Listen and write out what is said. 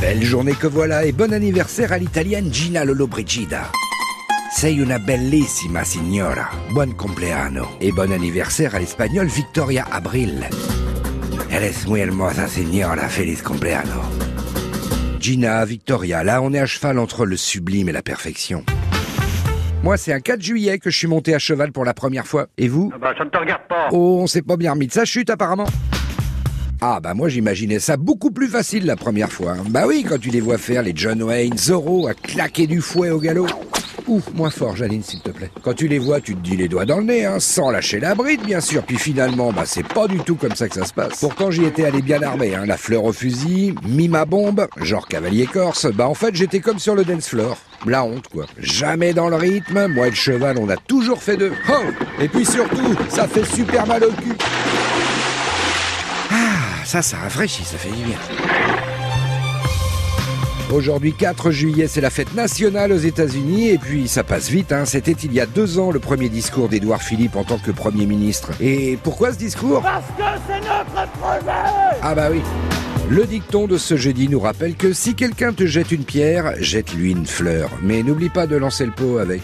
Belle journée que voilà et bon anniversaire à l'italienne Gina Lollobrigida. Sei una bellissima signora. Buon compleanno. Et bon anniversaire à l'espagnole Victoria Abril. Eres muy hermosa signora. Feliz compleanno. Gina, Victoria, là on est à cheval entre le sublime et la perfection. Moi, c'est un 4 juillet que je suis monté à cheval pour la première fois. Et vous? Ah bah, ça ne te regarde pas. Oh, on s'est pas bien remis de sa chute apparemment. Ah bah moi j'imaginais ça beaucoup plus facile la première fois. hein. Bah oui, quand tu les vois faire les John Wayne, Zorro à claquer du fouet au galop. Ouf, moins fort Janine s'il te plaît. Quand tu les vois, tu te dis les doigts dans le nez, hein, sans lâcher la bride bien sûr. Puis finalement, bah c'est pas du tout comme ça que ça se passe. Pourtant j'y étais allé bien armé, hein, la fleur au fusil, mis ma bombe, genre cavalier corse. Bah en fait j'étais comme sur le dance floor. La honte quoi. Jamais dans le rythme, moi et le cheval on a toujours fait deux. Oh Et puis surtout, ça fait super mal au cul. Ça, ça rafraîchit, ça fait du bien. Aujourd'hui, 4 juillet, c'est la fête nationale aux États-Unis, et puis ça passe vite. Hein. C'était il y a deux ans le premier discours d'Édouard Philippe en tant que Premier ministre. Et pourquoi ce discours? Parce que c'est notre projet Ah bah oui. Le dicton de ce jeudi nous rappelle que si quelqu'un te jette une pierre, jette-lui une fleur. Mais n'oublie pas de lancer le pot avec.